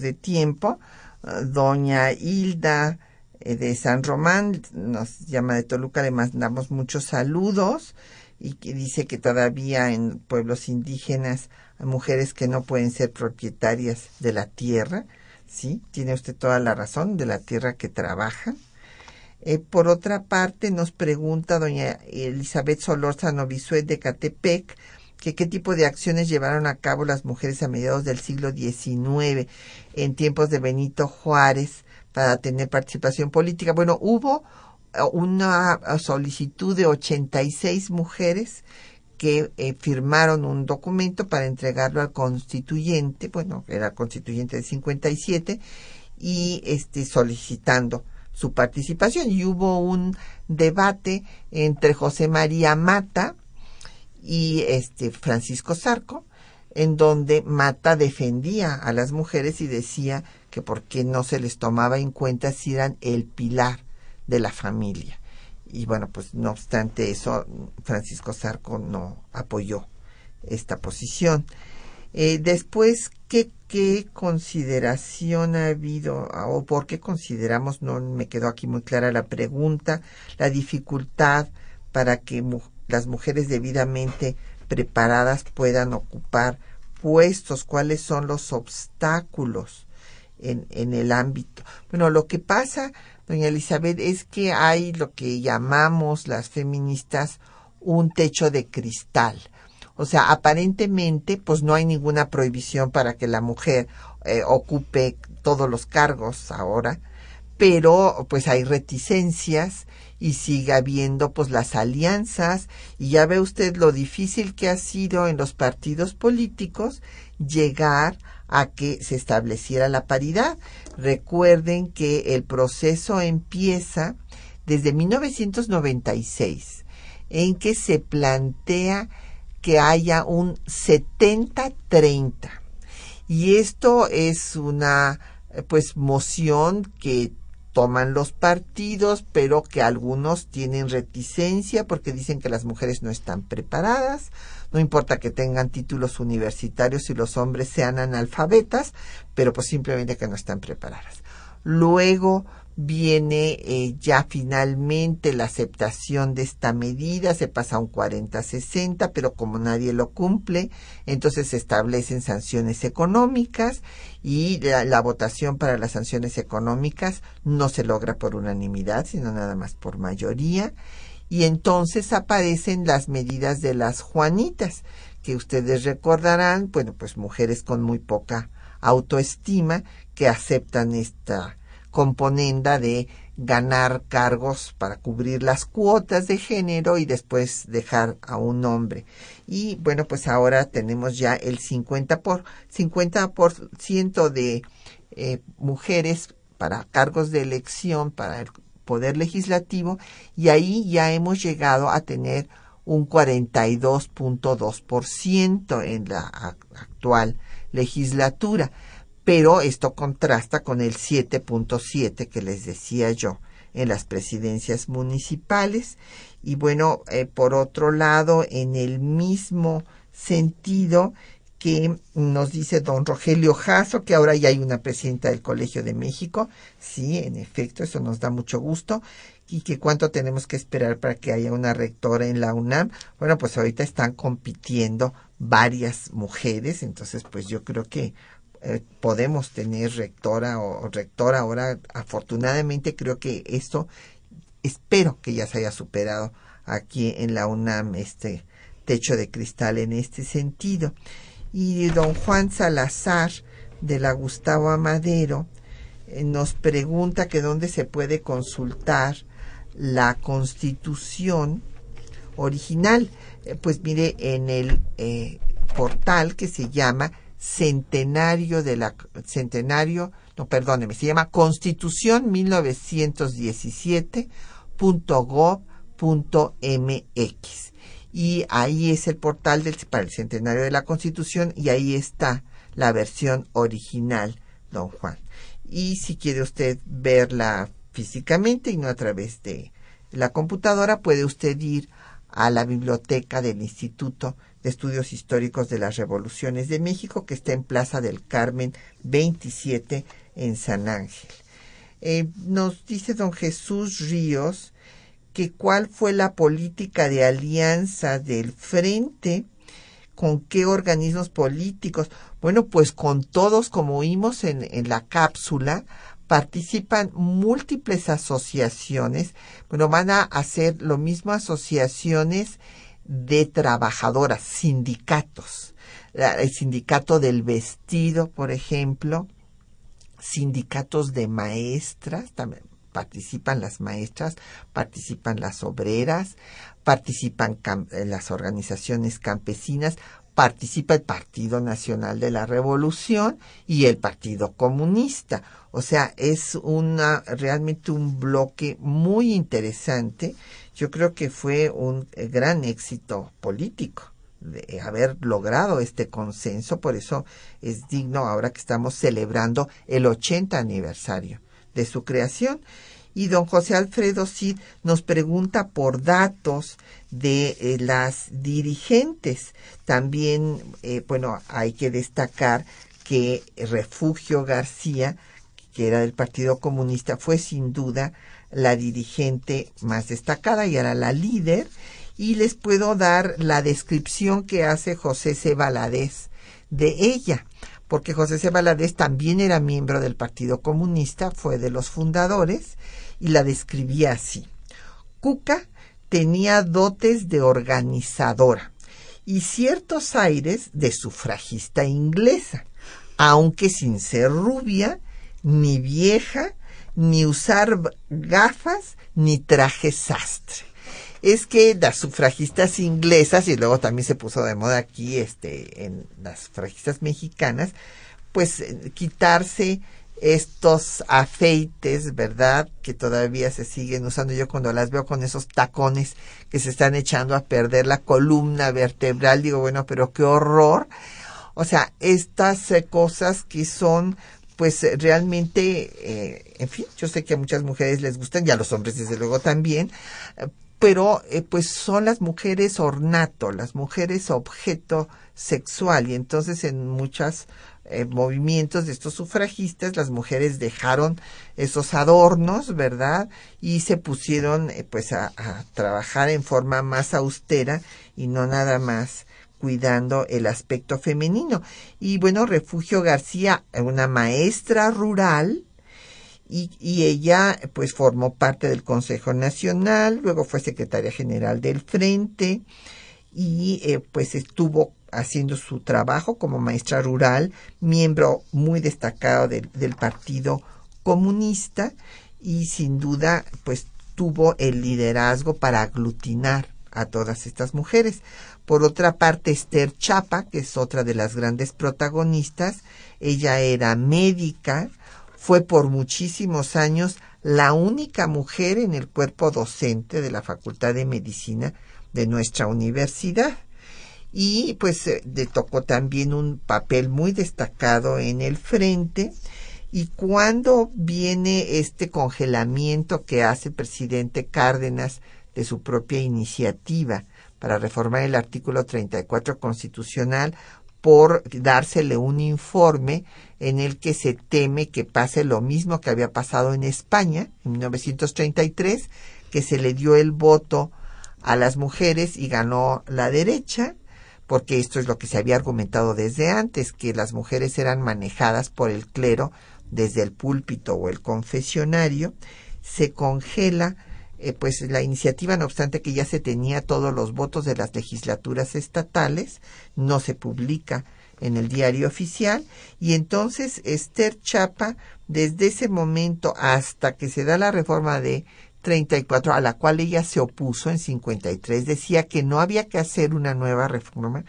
Dé tiempo. Uh, doña Hilda eh, de San Román nos llama de Toluca, le mandamos muchos saludos y que dice que todavía en pueblos indígenas hay mujeres que no pueden ser propietarias de la tierra. Sí, tiene usted toda la razón, de la tierra que trabajan. Eh, por otra parte, nos pregunta doña Elizabeth Solórzano Bisuet de Catepec, que qué tipo de acciones llevaron a cabo las mujeres a mediados del siglo XIX en tiempos de Benito Juárez para tener participación política. Bueno, hubo una solicitud de 86 mujeres que eh, firmaron un documento para entregarlo al constituyente, bueno, era constituyente de 57, y este, solicitando su participación. Y hubo un debate entre José María Mata, y este Francisco Zarco, en donde Mata defendía a las mujeres y decía que por qué no se les tomaba en cuenta si eran el pilar de la familia. Y bueno, pues no obstante eso, Francisco Zarco no apoyó esta posición. Eh, después, ¿qué, ¿qué consideración ha habido o por qué consideramos, no me quedó aquí muy clara la pregunta, la dificultad para que las mujeres debidamente preparadas puedan ocupar puestos, cuáles son los obstáculos en, en el ámbito. Bueno, lo que pasa, doña Elizabeth, es que hay lo que llamamos las feministas un techo de cristal. O sea, aparentemente, pues no hay ninguna prohibición para que la mujer eh, ocupe todos los cargos ahora, pero pues hay reticencias y sigue habiendo pues las alianzas y ya ve usted lo difícil que ha sido en los partidos políticos llegar a que se estableciera la paridad. Recuerden que el proceso empieza desde 1996 en que se plantea que haya un 70-30 y esto es una pues moción que toman los partidos, pero que algunos tienen reticencia porque dicen que las mujeres no están preparadas, no importa que tengan títulos universitarios y los hombres sean analfabetas, pero pues simplemente que no están preparadas. Luego viene eh, ya finalmente la aceptación de esta medida, se pasa a un 40-60, pero como nadie lo cumple, entonces se establecen sanciones económicas y la, la, votación para las sanciones económicas no se logra por unanimidad, sino nada más por mayoría. Y entonces aparecen las medidas de las Juanitas, que ustedes recordarán, bueno, pues mujeres con muy poca autoestima que aceptan esta componenda de ganar cargos para cubrir las cuotas de género y después dejar a un hombre. Y bueno, pues ahora tenemos ya el 50 por 50% de eh, mujeres para cargos de elección para el poder legislativo y ahí ya hemos llegado a tener un 42.2% en la actual legislatura pero esto contrasta con el 7.7 que les decía yo en las presidencias municipales. Y bueno, eh, por otro lado, en el mismo sentido que nos dice don Rogelio Jasso, que ahora ya hay una presidenta del Colegio de México. Sí, en efecto, eso nos da mucho gusto. Y que cuánto tenemos que esperar para que haya una rectora en la UNAM. Bueno, pues ahorita están compitiendo varias mujeres, entonces pues yo creo que eh, podemos tener rectora o, rectora ahora. Afortunadamente creo que esto, espero que ya se haya superado aquí en la UNAM, este techo de cristal en este sentido. Y don Juan Salazar de la Gustavo Amadero eh, nos pregunta que dónde se puede consultar la constitución original. Eh, pues mire, en el portal que se llama centenario de la centenario, no perdóneme, se llama Constitución 1917.gov.mx y ahí es el portal para el centenario de la Constitución y ahí está la versión original, don Juan. Y si quiere usted verla físicamente y no a través de la computadora, puede usted ir a la biblioteca del Instituto Estudios Históricos de las Revoluciones de México, que está en Plaza del Carmen 27 en San Ángel. Eh, nos dice don Jesús Ríos que cuál fue la política de alianza del Frente, con qué organismos políticos. Bueno, pues con todos, como oímos en, en la cápsula, participan múltiples asociaciones. Bueno, van a hacer lo mismo asociaciones de trabajadoras, sindicatos. El sindicato del vestido, por ejemplo, sindicatos de maestras, también participan las maestras, participan las obreras, participan eh, las organizaciones campesinas, participa el Partido Nacional de la Revolución y el Partido Comunista. O sea, es una realmente un bloque muy interesante yo creo que fue un eh, gran éxito político de haber logrado este consenso, por eso es digno ahora que estamos celebrando el 80 aniversario de su creación. Y don José Alfredo Cid nos pregunta por datos de eh, las dirigentes. También, eh, bueno, hay que destacar que Refugio García, que era del Partido Comunista, fue sin duda la dirigente más destacada y era la líder y les puedo dar la descripción que hace José C. Valadez de ella, porque José C. Valadez también era miembro del Partido Comunista, fue de los fundadores y la describía así. Cuca tenía dotes de organizadora y ciertos aires de sufragista inglesa, aunque sin ser rubia ni vieja, ni usar gafas, ni traje sastre. Es que las sufragistas inglesas, y luego también se puso de moda aquí este, en las sufragistas mexicanas, pues eh, quitarse estos afeites, ¿verdad? Que todavía se siguen usando. Yo cuando las veo con esos tacones que se están echando a perder la columna vertebral, digo, bueno, pero qué horror. O sea, estas eh, cosas que son pues realmente, eh, en fin, yo sé que a muchas mujeres les gustan y a los hombres desde luego también, pero eh, pues son las mujeres ornato, las mujeres objeto sexual y entonces en muchos eh, movimientos de estos sufragistas las mujeres dejaron esos adornos, ¿verdad? Y se pusieron pues a, a trabajar en forma más austera y no nada más cuidando el aspecto femenino. Y bueno, Refugio García, una maestra rural, y, y, ella pues formó parte del Consejo Nacional, luego fue secretaria general del Frente y eh, pues estuvo haciendo su trabajo como maestra rural, miembro muy destacado del, del Partido Comunista y sin duda pues tuvo el liderazgo para aglutinar a todas estas mujeres. Por otra parte, Esther Chapa, que es otra de las grandes protagonistas, ella era médica, fue por muchísimos años la única mujer en el cuerpo docente de la Facultad de Medicina de nuestra universidad. Y pues eh, le tocó también un papel muy destacado en el frente. Y cuando viene este congelamiento que hace presidente Cárdenas de su propia iniciativa para reformar el artículo 34 constitucional por dársele un informe en el que se teme que pase lo mismo que había pasado en España en 1933, que se le dio el voto a las mujeres y ganó la derecha, porque esto es lo que se había argumentado desde antes, que las mujeres eran manejadas por el clero desde el púlpito o el confesionario, se congela eh, pues la iniciativa, no obstante que ya se tenía todos los votos de las legislaturas estatales, no se publica en el diario oficial y entonces Esther Chapa desde ese momento hasta que se da la reforma de 34 a la cual ella se opuso en 53 decía que no había que hacer una nueva reforma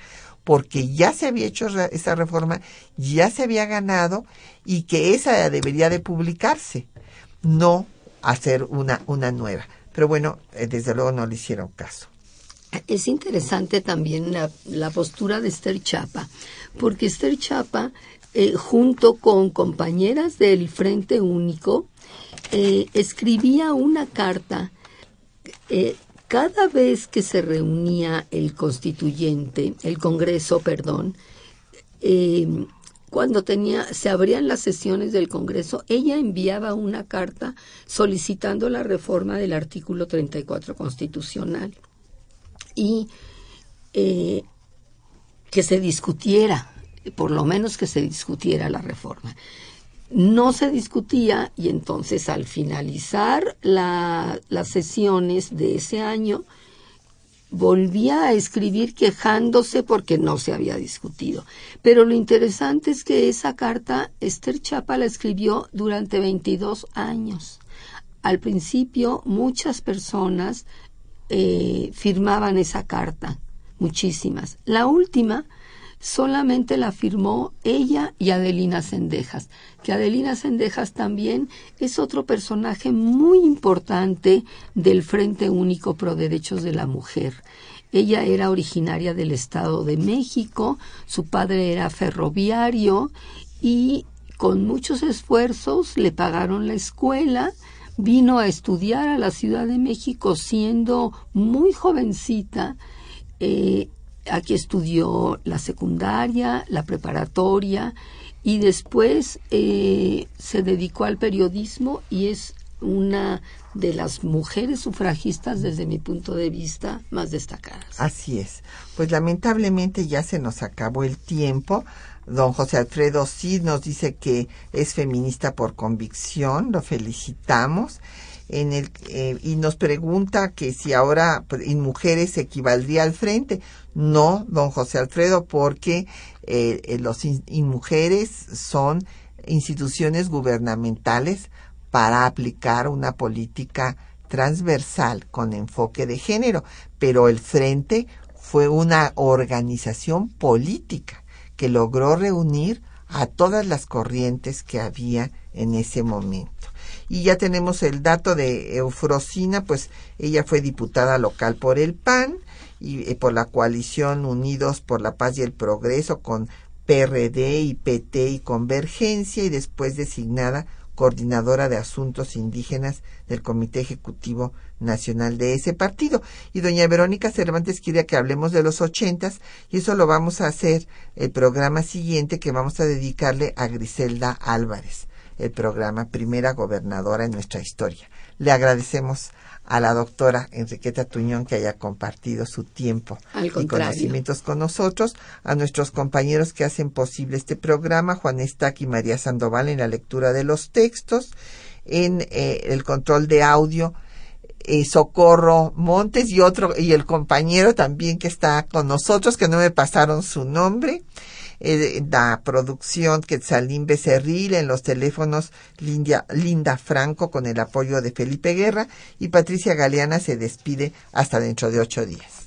porque ya se había hecho esa reforma, ya se había ganado y que esa debería de publicarse, no hacer una, una nueva. Pero bueno, eh, desde luego no le hicieron caso. Es interesante también la, postura de Esther Chapa, porque Esther Chapa, eh, junto con compañeras del Frente Único, eh, escribía una carta cada vez que se reunía el constituyente, el Congreso, perdón, cuando tenía, se abrían las sesiones del Congreso, ella enviaba una carta solicitando la reforma del artículo 34 constitucional y eh, que se discutiera, por lo menos que se discutiera la reforma. No se discutía y entonces al finalizar las sesiones de ese año, volvía a escribir quejándose porque no se había discutido. Pero lo interesante es que esa carta Esther Chapa la escribió durante 22 años. Al principio muchas personas eh, firmaban esa carta, muchísimas. La última solamente la firmó ella y Adelina Sendejas, que Adelina Sendejas también es otro personaje muy importante del Frente Único Pro Derechos de la Mujer. Ella era originaria del Estado de México, su padre era ferroviario y con muchos esfuerzos le pagaron la escuela, vino a estudiar a la Ciudad de México siendo muy jovencita eh, Aquí estudió la secundaria, la preparatoria y después eh, se dedicó al periodismo y es una de las mujeres sufragistas desde mi punto de vista más destacadas. Así es. Pues lamentablemente ya se nos acabó el tiempo. Don José Alfredo sí nos dice que es feminista por convicción, lo felicitamos en el eh, y nos pregunta que si ahora pues, en mujeres equivaldría al frente. No, don José Alfredo, porque eh, eh los mujeres son instituciones gubernamentales para aplicar una política transversal con enfoque de género, pero el Frente fue una organización política que logró reunir a todas las corrientes que había en ese momento. Y ya tenemos el dato de Eufrosina, pues ella fue diputada local por el PAN y eh, por la coalición Unidos por la Paz y el Progreso con PRD y PT y Convergencia y después designada coordinadora de asuntos indígenas del Comité Ejecutivo Nacional de ese partido. Y doña Verónica Cervantes quiere que hablemos de los ochentas y eso lo vamos a hacer el programa siguiente que vamos a dedicarle a Griselda Álvarez, el programa Primera Gobernadora en nuestra historia. Le agradecemos a la doctora Enriqueta Tuñón que haya compartido su tiempo y conocimientos con nosotros, a nuestros compañeros que hacen posible este programa, Juan Estac y María Sandoval en la lectura de los textos, en eh, el control de audio, eh, Socorro Montes y otro, y el compañero también que está con nosotros, que no me pasaron su nombre, eh, la producción Quetzalín Becerril, en los teléfonos Linda, Linda Franco con el apoyo de Felipe Guerra y Patricia Galeana se despide hasta dentro de ocho días.